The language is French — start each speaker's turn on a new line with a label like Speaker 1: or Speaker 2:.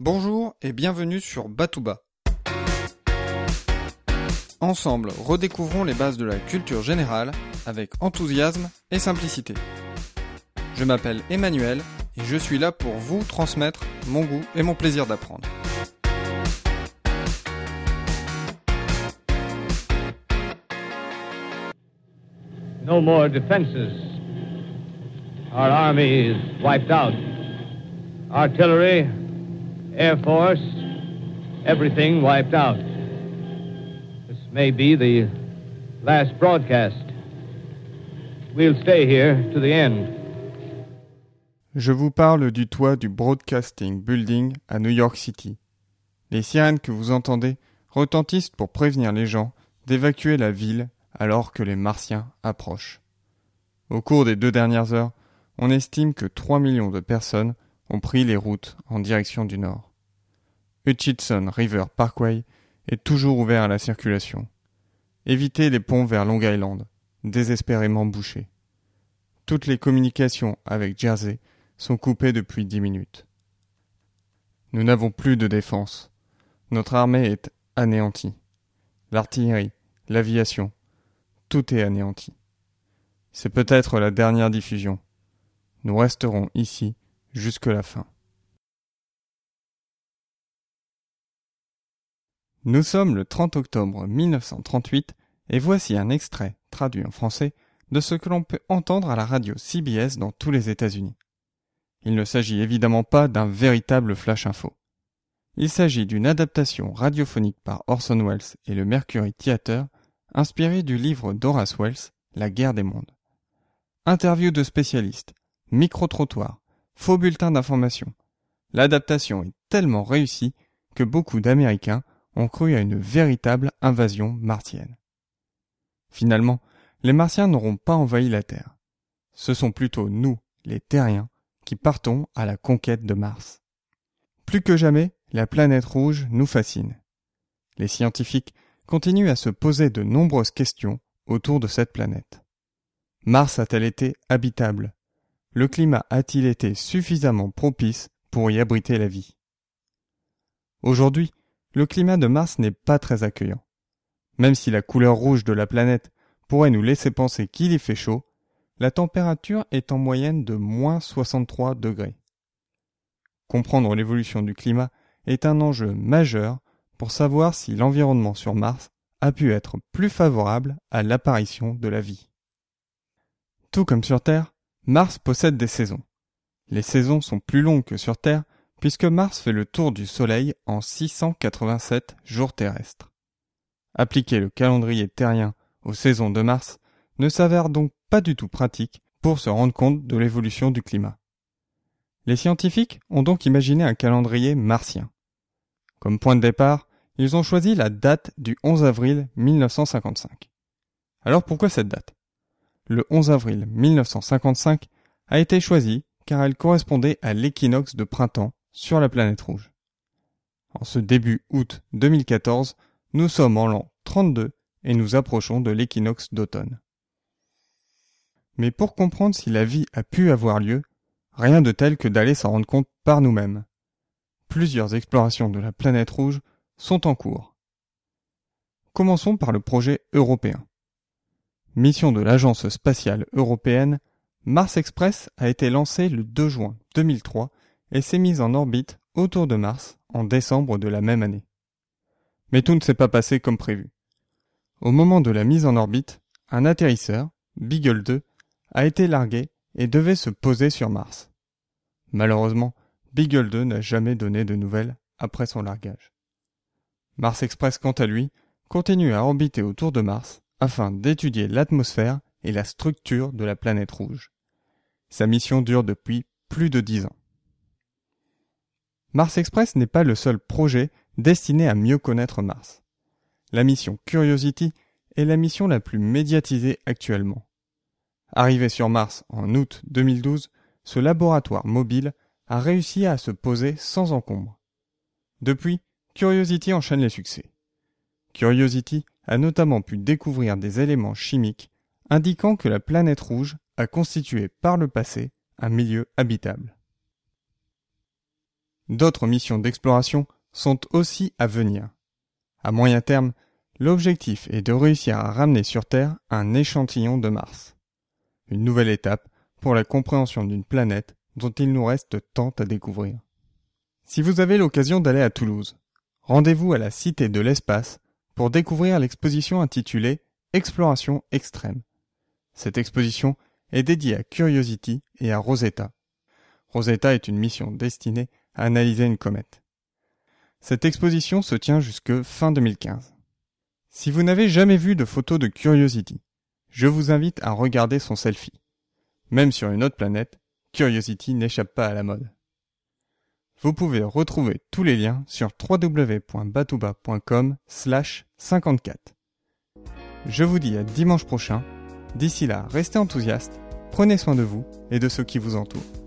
Speaker 1: Bonjour et bienvenue sur Batouba. Ensemble, redécouvrons les bases de la culture générale avec enthousiasme et simplicité. Je m'appelle Emmanuel et je suis là pour vous transmettre mon goût et mon plaisir d'apprendre.
Speaker 2: No more defenses. Our army is wiped out. Artillery, Air Force, everything wiped out. This may be the last broadcast. We'll stay here to the end.
Speaker 1: Je vous parle du toit du Broadcasting Building à New York City. Les sirènes que vous entendez retentissent pour prévenir les gens d'évacuer la ville alors que les Martiens approchent. Au cours des deux dernières heures, on estime que 3 millions de personnes ont pris les routes en direction du nord. Hutchinson River Parkway est toujours ouvert à la circulation. Évitez les ponts vers Long Island, désespérément bouchés. Toutes les communications avec Jersey sont coupées depuis dix minutes. Nous n'avons plus de défense. Notre armée est anéantie. L'artillerie, l'aviation, tout est anéanti. C'est peut-être la dernière diffusion. Nous resterons ici jusque la fin. Nous sommes le 30 octobre 1938 et voici un extrait, traduit en français, de ce que l'on peut entendre à la radio CBS dans tous les États-Unis. Il ne s'agit évidemment pas d'un véritable flash info. Il s'agit d'une adaptation radiophonique par Orson Welles et le Mercury Theatre, inspirée du livre d'Horace Wells, La guerre des mondes. Interview de spécialistes, micro-trottoir, faux bulletins d'information. L'adaptation est tellement réussie que beaucoup d'Américains ont cru à une véritable invasion martienne. Finalement, les Martiens n'auront pas envahi la Terre. Ce sont plutôt nous, les Terriens, qui partons à la conquête de Mars. Plus que jamais, la planète rouge nous fascine. Les scientifiques continuent à se poser de nombreuses questions autour de cette planète. Mars a-t-elle été habitable? Le climat a-t-il été suffisamment propice pour y abriter la vie? Aujourd'hui, le climat de Mars n'est pas très accueillant. Même si la couleur rouge de la planète pourrait nous laisser penser qu'il y fait chaud, la température est en moyenne de moins 63 degrés. Comprendre l'évolution du climat est un enjeu majeur pour savoir si l'environnement sur Mars a pu être plus favorable à l'apparition de la vie. Tout comme sur Terre, Mars possède des saisons. Les saisons sont plus longues que sur Terre puisque Mars fait le tour du Soleil en 687 jours terrestres. Appliquer le calendrier terrien aux saisons de Mars ne s'avère donc pas du tout pratique pour se rendre compte de l'évolution du climat. Les scientifiques ont donc imaginé un calendrier martien. Comme point de départ, ils ont choisi la date du 11 avril 1955. Alors pourquoi cette date? Le 11 avril 1955 a été choisi car elle correspondait à l'équinoxe de printemps sur la planète rouge. En ce début août 2014, nous sommes en l'an 32 et nous approchons de l'équinoxe d'automne. Mais pour comprendre si la vie a pu avoir lieu, rien de tel que d'aller s'en rendre compte par nous-mêmes. Plusieurs explorations de la planète rouge sont en cours. Commençons par le projet européen. Mission de l'Agence spatiale européenne, Mars Express a été lancé le 2 juin 2003 et s'est mise en orbite autour de Mars en décembre de la même année. Mais tout ne s'est pas passé comme prévu. Au moment de la mise en orbite, un atterrisseur, Beagle 2, a été largué et devait se poser sur Mars. Malheureusement, Beagle 2 n'a jamais donné de nouvelles après son largage. Mars Express, quant à lui, continue à orbiter autour de Mars afin d'étudier l'atmosphère et la structure de la planète rouge. Sa mission dure depuis plus de dix ans. Mars Express n'est pas le seul projet destiné à mieux connaître Mars. La mission Curiosity est la mission la plus médiatisée actuellement. Arrivé sur Mars en août 2012, ce laboratoire mobile a réussi à se poser sans encombre. Depuis, Curiosity enchaîne les succès. Curiosity a notamment pu découvrir des éléments chimiques indiquant que la planète rouge a constitué par le passé un milieu habitable. D'autres missions d'exploration sont aussi à venir. À moyen terme, l'objectif est de réussir à ramener sur Terre un échantillon de Mars. Une nouvelle étape pour la compréhension d'une planète dont il nous reste tant à découvrir. Si vous avez l'occasion d'aller à Toulouse, rendez-vous à la Cité de l'Espace pour découvrir l'exposition intitulée Exploration extrême. Cette exposition est dédiée à Curiosity et à Rosetta. Rosetta est une mission destinée analyser une comète. Cette exposition se tient jusque fin 2015. Si vous n'avez jamais vu de photo de Curiosity, je vous invite à regarder son selfie. Même sur une autre planète, Curiosity n'échappe pas à la mode. Vous pouvez retrouver tous les liens sur www.batouba.com slash 54. Je vous dis à dimanche prochain. D'ici là, restez enthousiastes, prenez soin de vous et de ceux qui vous entourent.